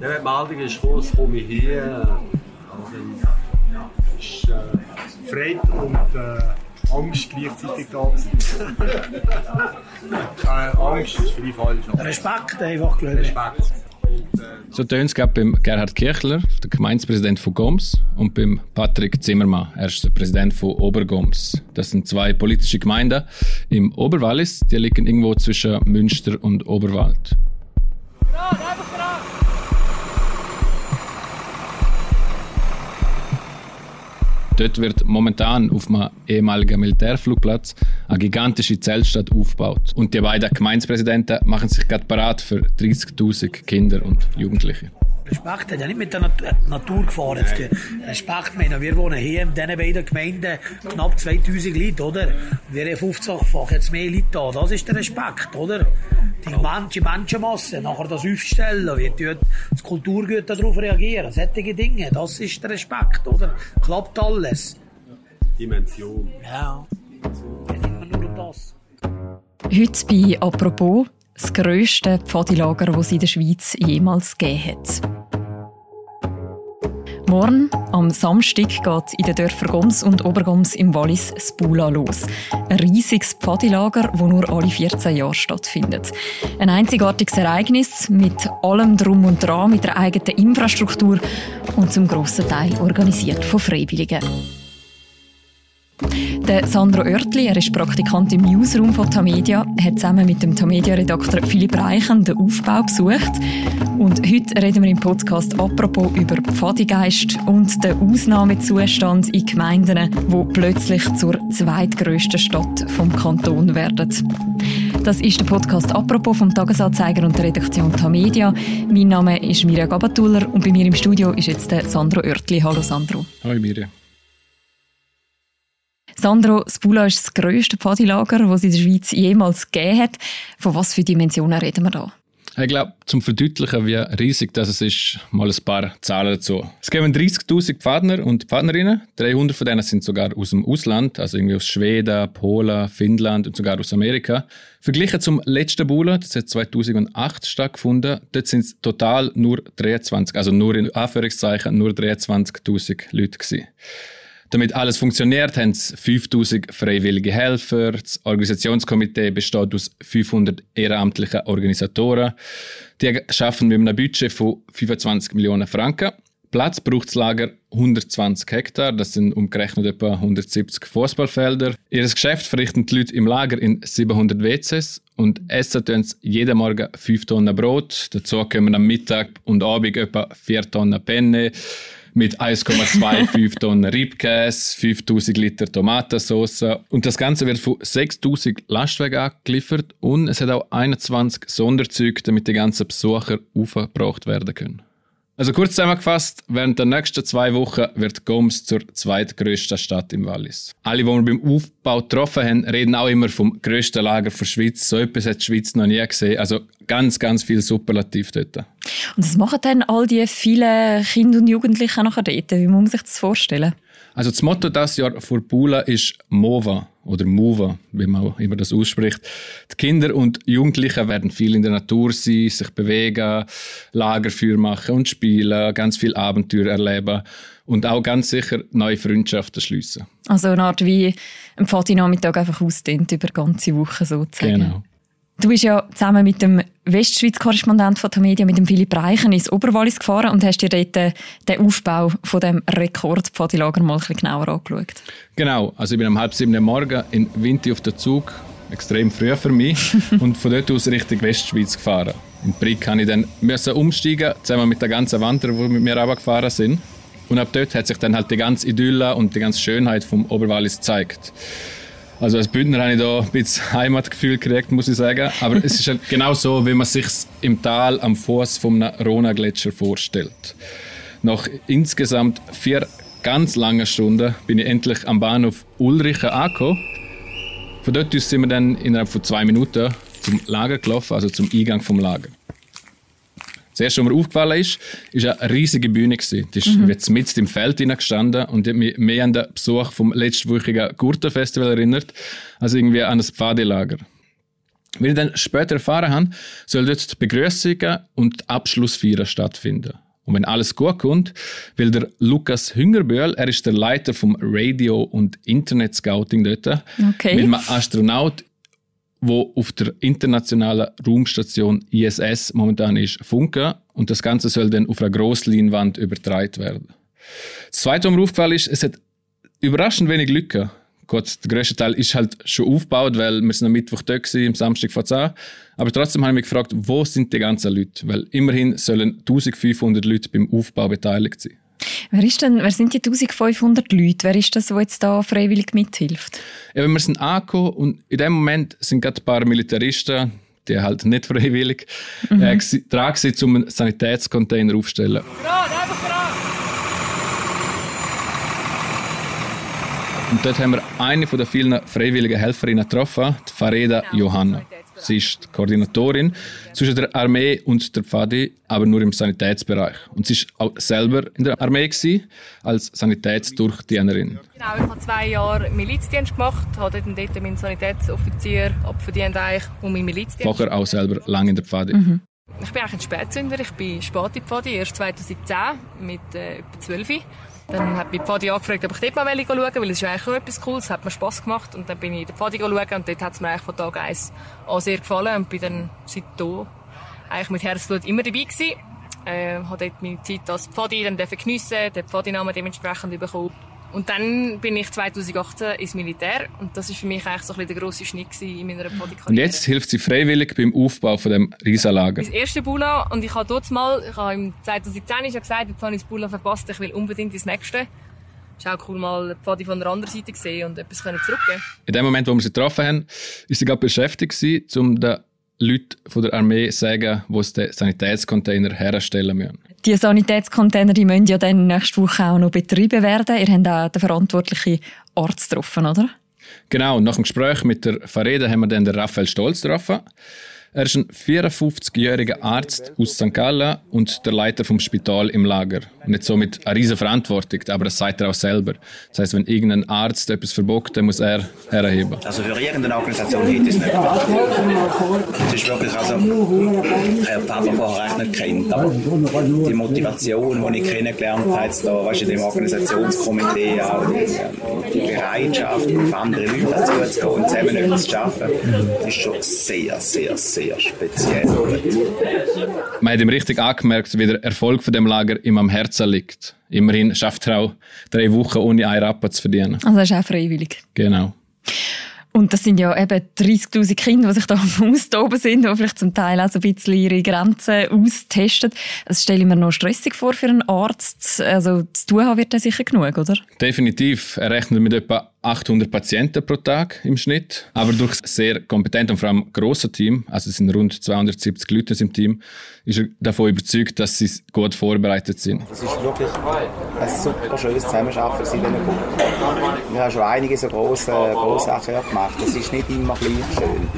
Der Meldung ist gekommen, komme ich hier. Also, ist äh, Freude und äh, Angst gleichzeitig da äh, Angst ist für die falsch. Respekt einfach, glaube ich. Respekt. So tönt es beim Gerhard Kirchler, der Gemeindepräsident von Goms, und beim Patrick Zimmermann, er ist der Präsident von Obergoms. Das sind zwei politische Gemeinden im Oberwallis, die liegen irgendwo zwischen Münster und Oberwald. Dort wird momentan auf einem ehemaligen Militärflugplatz eine gigantische Zeltstadt aufgebaut. Und die beiden Gemeindepräsidenten machen sich gerade parat für 30.000 Kinder und Jugendliche. Respekt hat ja nicht mit der Natur gefahren. Respekt, meine, wir wohnen hier in diesen beiden Gemeinden knapp 2000 Leute, oder? Wir haben 50-fach jetzt mehr Leute da. Das ist der Respekt, oder? Die manche Menschenmasse, nachher das aufstellen, wie das Kulturgut darauf reagieren, solche Dinge, das ist der Respekt, oder? Klappt alles. Dimension. Ja. Nicht immer nur um das. Heute bei «Apropos» das grösste Pfadilager, das es in der Schweiz jemals gegeben hat. Morgen, am Samstag, geht in den Dörfern Goms und Obergoms im Wallis das Bula los. Ein riesiges Pfadilager, das nur alle 14 Jahre stattfindet. Ein einzigartiges Ereignis mit allem Drum und Dran, mit der eigenen Infrastruktur und zum grossen Teil organisiert von Freiwilligen. Der Sandro Oertli, er ist Praktikant im Newsroom von Tamedia, hat zusammen mit dem Tamedia-Redakteur Philipp Reichen den Aufbau besucht. Und heute reden wir im Podcast apropos über Pfadigeist und den Ausnahmezustand in Gemeinden, wo plötzlich zur zweitgrößten Stadt vom Kanton werden. Das ist der Podcast «Apropos» vom Tagesanzeiger und der Redaktion Tamedia. Mein Name ist Mirja Gabatuller und bei mir im Studio ist jetzt der Sandro Oertli. Hallo Sandro. Hallo Mirja. Sandro, Spula ist das grösste Pfadilager, das es in der Schweiz jemals gegeben hat. Von was für Dimensionen reden wir da? Ich glaube, zum Verdeutlichen, wie riesig das ist, mal ein paar Zahlen dazu. Es geben 30.000 Pfadner und Pfadnerinnen. 300 von denen sind sogar aus dem Ausland, also irgendwie aus Schweden, Polen, Finnland und sogar aus Amerika. Verglichen zum letzten Bula, das hat 2008 stattgefunden, dort sind es total nur 23, also nur in Anführungszeichen nur 23.000 Leute gewesen. Damit alles funktioniert, haben es 5000 freiwillige Helfer. Das Organisationskomitee besteht aus 500 ehrenamtlichen Organisatoren. Die arbeiten mit einem Budget von 25 Millionen Franken. Platz braucht das Lager 120 Hektar, das sind umgerechnet etwa 170 Fußballfelder. Ihr Geschäft verrichten die Leute im Lager in 700 WCs und essen tun sie jeden Morgen 5 Tonnen Brot. Dazu kommen am Mittag und Abend etwa 4 Tonnen Penne mit 1,25 Tonnen Riebkäse, 5000 Liter Tomatensauce. Und das Ganze wird von 6000 Lastwagen angeliefert und es hat auch 21 Sonderzüge, damit die ganzen Besucher aufgebracht werden können. Also kurz zusammengefasst, während der nächsten zwei Wochen wird Goms zur zweitgrößten Stadt im Wallis. Alle, die wir beim Aufbau getroffen haben, reden auch immer vom grössten Lager der Schweiz. So etwas hat die Schweiz noch nie gesehen. Also ganz, ganz viel Superlativ dort. Und was machen dann all die vielen Kinder und Jugendlichen nachher dort? Wie muss man sich das vorstellen? Also das Motto dieses Jahr für Bula ist MOVA oder MOVA, wie man immer das ausspricht. Die Kinder und Jugendlichen werden viel in der Natur sein, sich bewegen, Lagerfeuer machen und spielen, ganz viel Abenteuer erleben und auch ganz sicher neue Freundschaften schließen. Also eine Art wie ein Pfadi-Nachmittag einfach ausdehnt über ganze Wochen sozusagen. Genau. Du bist ja zusammen mit dem Westschweiz-Korrespondent von der Media, mit dem Philipp Reichen, ins Oberwallis gefahren und hast dir dort den Aufbau von dem Rekord-Pfadilager mal ein bisschen genauer angeschaut. Genau, also ich bin um halb sieben Uhr morgens in Winti auf den Zug, extrem früh für mich, und von dort aus Richtung Westschweiz gefahren. In Brick musste ich dann müssen umsteigen, zusammen mit der ganzen Wanderer, die mit mir runtergefahren sind. Und ab dort hat sich dann halt die ganze Idylle und die ganze Schönheit vom Oberwallis gezeigt. Also als Bündner habe ich da ein bisschen Heimatgefühl gekriegt, muss ich sagen. Aber es ist halt genau so, wie man sich im Tal am Fuß vom Rona-Gletscher vorstellt. Nach insgesamt vier ganz langen Stunden bin ich endlich am Bahnhof Ulrichen angekommen. Von dort aus sind wir dann innerhalb von zwei Minuten zum Lager gelaufen, also zum Eingang vom Lager. Das erste, was mir aufgefallen ist, ist eine riesige Bühne. Die ist mhm. jetzt mitten im Feld gestanden und die hat mich mehr an den Besuch vom letztwöchigen Gurtenfestival erinnert, als irgendwie an ein Pfadelager. Wie ich dann später erfahren habe, soll dort die Begrüßungen und die Abschlussfeier stattfinden. Und wenn alles gut kommt, will der Lukas Hüngerbühl, er ist der Leiter vom Radio- und Internet-Scouting dort, Okay. mit einem Astronaut, wo auf der internationalen Raumstation ISS momentan ist, funken. Und das Ganze soll dann auf einer Grossleinwand übertragen werden. Das Zweite, was mir aufgefallen ist, es hat überraschend wenig Lücken. Gut, der grösste Teil ist halt schon aufgebaut, weil wir sind am Mittwoch da gewesen, am Samstag vor 10. Aber trotzdem habe ich mich gefragt, wo sind die ganzen Leute? Weil immerhin sollen 1500 Leute beim Aufbau beteiligt sein. Wer, ist denn, wer sind die 1500 Leute? Wer ist das, der jetzt da freiwillig mithilft? Ja, wir sind angekommen und in dem Moment sind gerade ein paar Militaristen, die halt nicht freiwillig, äh, gsi- dran gewesen, um einen Sanitätscontainer aufzustellen. Und dort haben wir eine von den vielen freiwilligen Helferinnen getroffen, die Fareda Johanna. Sie ist die Koordinatorin zwischen der Armee und der Pfadi, aber nur im Sanitätsbereich. Und sie war auch selber in der Armee gewesen, als Sanitätsdurchdienerin. Genau, ich habe zwei Jahre Milizdienst gemacht, habe dann dort meinen Sanitätsoffizier abverdient eigentlich und meinen Milizdienst. Vorher auch selber lange in der Pfadi. Ich bin eigentlich ein Spätzünder, ich bin spät in Pfadi, erst 2010 mit äh, etwa 12. Dann hat mich die Pfadi angefragt, ob ich dort mal schauen will, weil es ist eigentlich auch etwas Cooles, es hat mir Spass gemacht und dann bin ich in der Pfadi schauen und dort hat es mir eigentlich von Tag 1 an sehr gefallen und bin dann seitdem eigentlich mit Herzblut immer dabei gewesen. Äh, habe dort meine Zeit als Pfadi dann dürfen geniessen, den Pfadi-Namen dementsprechend bekommen. Und dann bin ich 2018 ins Militär und das ist für mich eigentlich so ein bisschen der grosse Schnitt in meiner Pfadi-Karriere. Und jetzt hilft sie freiwillig beim Aufbau von dem Riesenlager. Mein erste Bula und ich habe dort mal, ich habe im 2010 schon gesagt, jetzt habe ich das Bula verpasst, ich will unbedingt ins nächste. Ist auch cool, mal die Pfadi von der anderen Seite zu sehen und etwas können zurückgeben. In dem Moment, wo wir sie getroffen haben, ist sie gerade beschäftigt gewesen, um den Leuten von der Armee zu sagen, wo sie den Sanitätscontainer herstellen müssen. Die Sanitätscontainer die müssen ja dann nächste Woche auch noch betrieben werden. Ihr habt auch den verantwortlichen Arzt getroffen, oder? Genau, nach dem Gespräch mit der Fareda haben wir dann den Raphael Stolz getroffen. Er ist ein 54-jähriger Arzt aus St. Gallen und der Leiter vom Spital im Lager. Nicht somit eine riesige Verantwortung, aber das sagt er auch selber. Das heißt, wenn irgendein Arzt etwas verbockt, dann muss er herheben. Also für irgendeine Organisation hätte es nicht gemacht. Es ist wirklich, also, habe Papa vorher echt nicht kennt, aber die Motivation, die ich kennengelernt habe, weißt, du, in dem Organisationskomitee, die Bereitschaft, auf andere Leute zuzugehen und zusammen etwas zu schaffen, ist schon sehr, sehr, sehr speziell. Man hat ihm richtig angemerkt, wie der Erfolg von dem Lager ihm am Herzen liegt. Immerhin schafft er auch drei Wochen ohne einen Rappen zu verdienen. Also das ist auch freiwillig. Genau. Und das sind ja eben 30'000 Kinder, die sich da am Austoben sind, die vielleicht zum Teil auch so ein bisschen ihre Grenzen austesten. Das stelle ich mir noch stressig vor für einen Arzt. Also zu tun haben wird er sicher genug, oder? Definitiv. Er rechnet mit etwa 800 Patienten pro Tag im Schnitt. Aber durch das sehr kompetente und vor allem grosse Team, also es sind rund 270 Leute im Team, ist er davon überzeugt, dass sie gut vorbereitet sind. Es ist wirklich ein super schönes Zusammenarbeiten in diesen Gruppen. Wir haben schon einige so grosse, grosse Sachen gemacht. Es ist nicht immer gleich schön.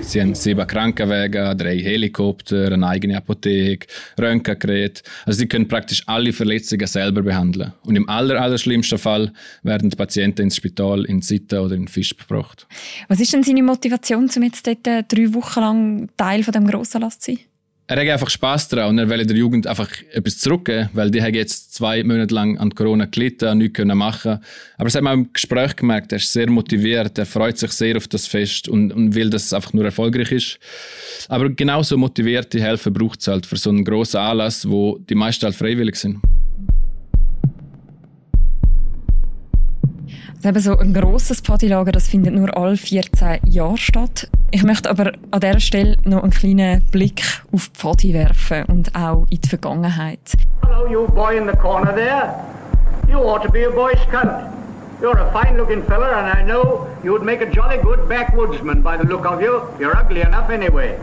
Sie haben sieben Krankenwagen, drei Helikopter, eine eigene Apotheke, Röntgengeräte. Also sie können praktisch alle Verletzungen selber behandeln. Und im aller, aller schlimmsten Fall werden die Patienten ins Spital, in Sitten oder in Fisch gebracht. Was ist denn seine Motivation, um jetzt dort äh, drei Wochen lang Teil von dem Grossanlass zu sein? Er hat einfach Spass daran und er will der Jugend einfach etwas zurückgeben, weil die haben jetzt zwei Monate lang an Corona gelitten, nichts können machen. Aber das hat man im Gespräch gemerkt, er ist sehr motiviert, er freut sich sehr auf das Fest und, und will, dass es einfach nur erfolgreich ist. Aber genauso motivierte Helfer braucht es halt für so einen grossen Anlass, wo die meisten halt freiwillig sind. Eben so ein grosses Partylager, das findet nur alle 14 Jahre statt. Ich möchte aber an dieser Stelle noch einen kleinen Blick auf die Pfadi werfen und auch in die Vergangenheit. Hello, you boy in the corner there. You ought to be a Boy Scout. You're a fine looking fella, and I know you would make a jolly good backwoodsman by the look of you. You're ugly enough anyway.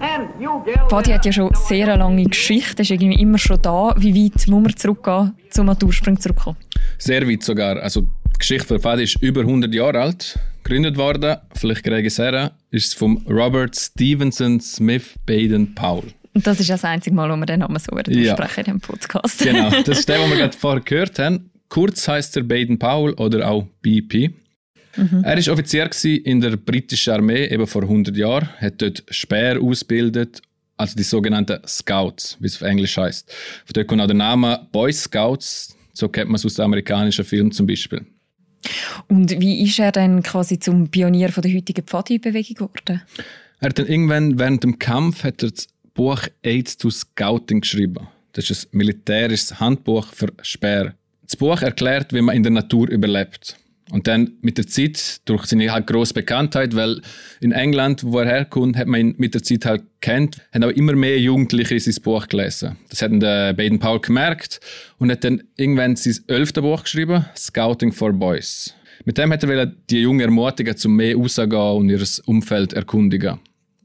And you, girl. Pfadi hat ja schon sehr eine lange Geschichte, ist irgendwie immer schon da. Wie weit muss man zurückgehen, zum Natursprung zurückkommen? Sehr weit sogar. Also die Geschichte von Fadi ist über 100 Jahre alt. Gegründet worden, vielleicht kriege ich es her, ist vom Robert Stevenson Smith Baden Powell. Und das ist das einzige Mal, wo wir den Namen so werden Ja. aussprechen in diesem Podcast. Genau, das ist der, den wir gerade vorher gehört haben. Kurz heißt er Baden Powell oder auch BP. Mhm. Er war Offizier in der britischen Armee, eben vor 100 Jahren, hat dort Speer ausgebildet, also die sogenannten Scouts, wie es auf Englisch heißt. Von dort kommt auch der Name Boy Scouts, so kennt man es aus amerikanischen Filmen zum Beispiel. Und wie ist er dann quasi zum Pionier von der heutigen Pfadi-Bewegung geworden? Er hat dann irgendwann während dem Kampf hat er das Buch Aids to Scouting geschrieben. Das ist ein militärisches Handbuch für Speer. Das Buch erklärt, wie man in der Natur überlebt. Und dann mit der Zeit, durch seine halt grosse Bekanntheit, weil in England, wo er herkommt, hat man ihn mit der Zeit halt kennt, haben auch immer mehr Jugendliche sein Buch gelesen. Das hat der Baden Paul gemerkt und hat dann irgendwann sein elfte Buch geschrieben, Scouting for Boys. Mit dem hat er die Jungen ermutigen, zum mehr rauszugehen und ihr Umfeld erkundigen.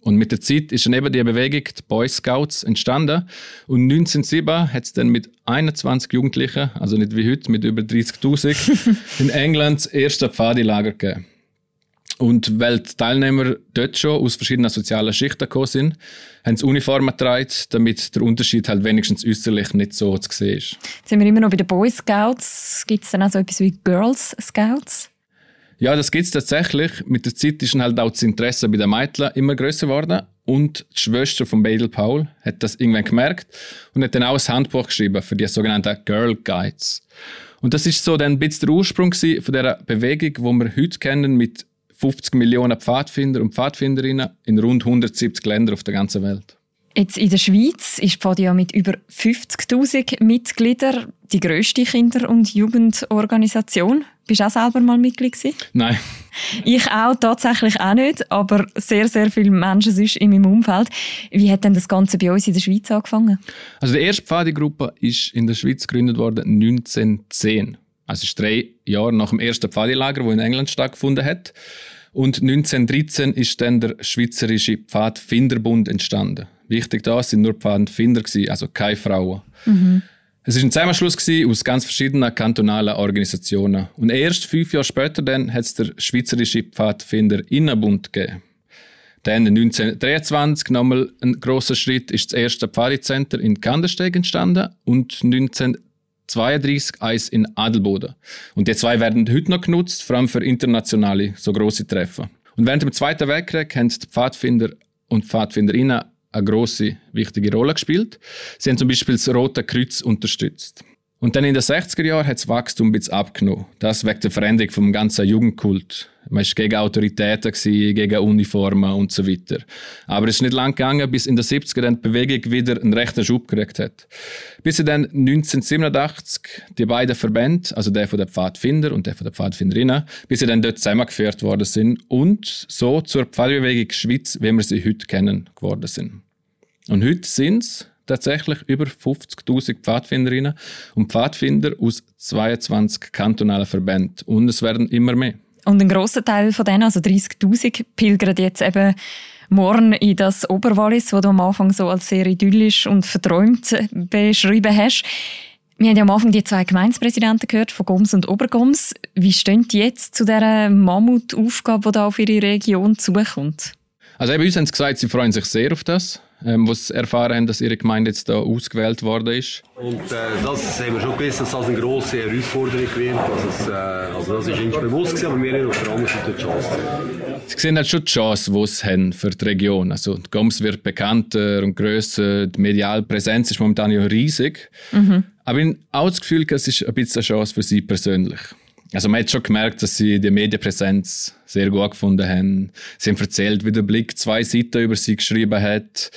Und mit der Zeit ist dann eben die Bewegung, die Boy Scouts, entstanden. Und 1907 hat es dann mit 21 Jugendlichen, also nicht wie heute, mit über 30.000, in England das erste Pfadilager gegeben. Und weil die Teilnehmer dort schon aus verschiedenen sozialen Schichten gekommen sind, haben sie Uniformen getragen, damit der Unterschied halt wenigstens äußerlich nicht so zu sehen ist. Jetzt sind wir immer noch bei den Boy Scouts. Gibt es dann auch so etwas wie Girls Scouts? Ja, das gibt es tatsächlich. Mit der Zeit ist halt auch das Interesse bei den Mädchen immer größer geworden. Und die Schwester von Badel Paul hat das irgendwann gemerkt und hat dann auch ein Handbuch geschrieben für die sogenannten Girl Guides. Und das ist so dann ein bisschen der Ursprung von dieser Bewegung, die wir heute kennen mit 50 Millionen Pfadfinder und Pfadfinderinnen in rund 170 Ländern auf der ganzen Welt. Jetzt in der Schweiz ist Podia mit über 50.000 Mitgliedern die grösste Kinder- und Jugendorganisation. Bist du auch selber mal Mitglied gewesen? Nein. Ich auch, tatsächlich auch nicht, aber sehr, sehr viele Menschen sonst in meinem Umfeld. Wie hat denn das Ganze bei uns in der Schweiz angefangen? Also die erste Pfadi-Gruppe ist in der Schweiz gegründet worden 1910. Also ist drei Jahre nach dem ersten Pfadilager, das in England stattgefunden hat. Und 1913 ist dann der Schweizerische Pfadfinderbund entstanden. Wichtig da sind nur Pfadfinder, also keine Frauen. Mhm. Es war ein Zusammenschluss aus ganz verschiedenen kantonalen Organisationen. Und erst fünf Jahre später dann hat es der Schweizerische Pfadfinderinnenbund gegeben. Dann 1923 nochmal ein großer Schritt ist das erste Pfadicenter in Kandersteg entstanden und 1932 eins in Adelboden. Und die zwei werden heute noch genutzt, vor allem für internationale, so große Treffen. Und während dem Zweiten Weltkrieg haben die Pfadfinder und Pfadfinderinnen eine große, wichtige Rolle gespielt. Sie haben zum Beispiel das Rote Kreuz unterstützt. Und dann in den 60er Jahren hat das Wachstum ein bisschen abgenommen. Das wegen der Veränderung vom ganzen Jugendkult. Man war gegen Autoritäten, gegen Uniformen und so weiter. Aber es ist nicht lang gegangen, bis in den 70er dann die Bewegung wieder einen rechten Schub gekriegt hat. Bis sie dann 1987 die beiden Verbände, also der von der Pfadfinder und der von der Pfadfinderinnen, bis sie dann dort zusammengeführt worden sind und so zur Pfadbewegung Schweiz, wie wir sie heute kennen, geworden sind. Und heute sind es tatsächlich über 50.000 Pfadfinderinnen und Pfadfinder aus 22 kantonalen Verbänden. Und es werden immer mehr. Und ein grosser Teil von denen, also 30.000, pilgern jetzt eben morgen in das Oberwallis, das du am Anfang so als sehr idyllisch und verträumt beschrieben hast. Wir haben ja am Anfang die zwei Gemeindepräsidenten gehört, von Goms und Obergoms. Wie stehen die jetzt zu dieser Mammutaufgabe, die da auf ihre Region zukommt? Also eben uns haben sie gesagt, sie freuen sich sehr auf das ähm, was erfahren haben, dass ihre Gemeinde jetzt da ausgewählt worden ist. Und äh, das haben wir schon gewusst, dass das eine grosse Herausforderung wird. Es, äh, also das ist uns bewusst gewesen, aber wir haben auf der anderen Seite die Chance. Sie sehen halt schon die Chance, die sie haben für die Region. Also die Goms wird bekannter und grösser, die mediale Präsenz ist momentan ja riesig. Mhm. Aber ich habe auch das Gefühl, es ist ein bisschen eine Chance für sie persönlich. Also man hat schon gemerkt, dass sie die Medienpräsenz sehr gut gefunden haben. Sie haben erzählt, wie der Blick zwei Seiten über sie geschrieben hat.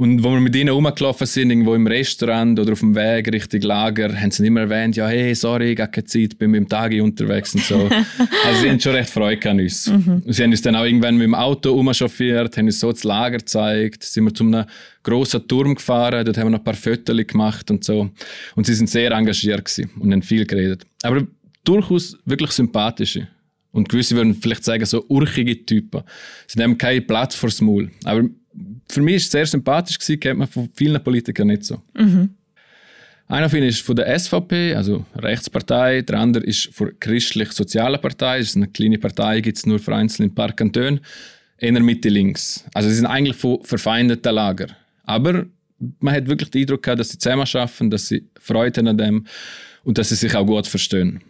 Und wo wir mit ihnen rumgelaufen sind, irgendwo im Restaurant oder auf dem Weg Richtung Lager, haben sie immer erwähnt, ja, hey, sorry, ich habe keine Zeit, bin mit dem Tagi unterwegs und so. also sie haben schon recht Freude an uns. Mhm. Sie haben uns dann auch irgendwann mit dem Auto rumchauffiert, haben uns so das Lager gezeigt, sind wir zu einem grossen Turm gefahren, dort haben wir noch ein paar Fotos gemacht und so. Und sie sind sehr engagiert gewesen und haben viel geredet. Aber durchaus wirklich sympathische. Und gewisse würden vielleicht sagen, so urchige Typen. Sie nehmen kein Platz vors Maul. Aber für mich ist es sehr sympathisch gewesen, kennt man von vielen Politikern nicht so. Mhm. Einer von ihnen ist von der SVP, also Rechtspartei. Der andere ist von der christlich-sozialen Partei. Das ist eine kleine Partei, gibt es nur für einzelne ein paar Kantone. Eher Mitte links. Also sie sind eigentlich von verfeindeten Lager. Aber man hat wirklich den Eindruck gehabt, dass sie zusammen arbeiten, dass sie Freude haben an dem und dass sie sich auch gut verstehen.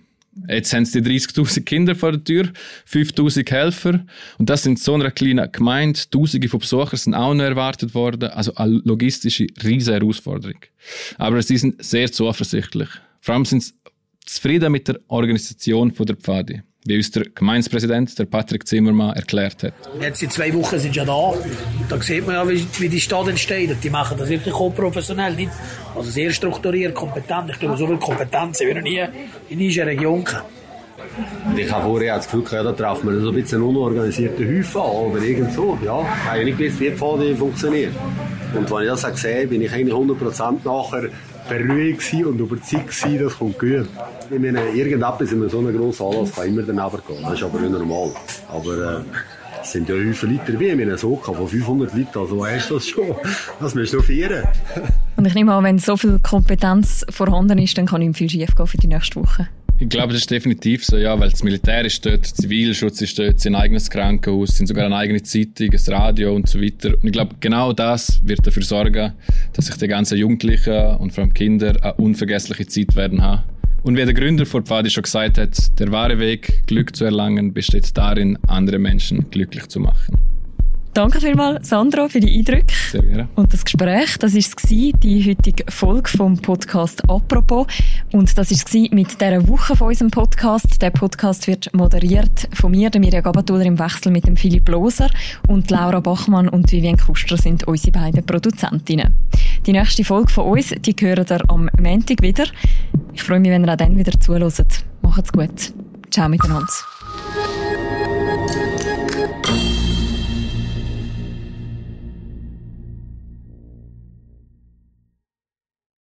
Jetzt haben sie 30.000 Kinder vor der Tür, 5.000 Helfer. Und das sind so einer kleinen Gemeinde. Tausende von Besuchern sind auch noch erwartet worden. Also eine logistische riesige Herausforderung. Aber sie sind sehr zuversichtlich. Vor allem sind sie zufrieden mit der Organisation der Pfadi wie uns der Gemeindepräsident, der Patrick Zimmermann, erklärt hat. Jetzt in zwei Wochen sind ja da. Da sieht man ja, wie, wie die Stadt entsteht. Und die machen das wirklich auch professionell. Nicht? Also sehr strukturiert, kompetent. Ich glaube, so viel Kompetenz wie wir noch nie in unserer Region gehabt. Ich habe vorher das Gefühl, ja, da trifft man so ein bisschen unorganisierten Häufen an, oder irgend so. Ja, ich habe nicht gewusst, wie die Pfade funktioniert. Und wenn ich das gesehen habe, bin ich eigentlich 100% nachher beruhigt und überzeugt gewesen, das kommt gut. Ich meine, irgendetwas in so einem grossen Anlass kann immer daneben gehen. Das ist aber nicht normal. Aber äh, es sind ja viele Liter wie in einem Soka von 500 Litern, also weißt du das schon. Das musst du feiern. und ich nehme an, wenn so viel Kompetenz vorhanden ist, dann kann ihm viel schief gehen für die nächste Woche. Ich glaube, das ist definitiv so, ja, weil das Militär ist dort, Zivilschutz ist dort, ein eigenes Krankenhaus, sind sogar eine eigene Zeitung, ein Radio und so weiter. Und ich glaube, genau das wird dafür sorgen, dass sich die ganzen Jugendlichen und vor allem Kinder eine unvergessliche Zeit werden haben. Und wie der Gründer von Pfadi schon gesagt hat, der wahre Weg, Glück zu erlangen, besteht darin, andere Menschen glücklich zu machen. Danke vielmals, Sandro, für die Eindrücke. Sehr gerne. Und das Gespräch, das war die heutige Folge vom Podcast «Apropos». Und das war mit dieser Woche von unserem Podcast. Der Podcast wird moderiert von mir, der Mirja Gabatuller, im Wechsel mit dem Philipp Loser. Und Laura Bachmann und Vivian Kuster sind unsere beiden Produzentinnen. Die nächste Folge von uns, die hören ihr am Montag wieder. Ich freue mich, wenn ihr auch dann wieder zuhört. Macht's gut. Ciao miteinander.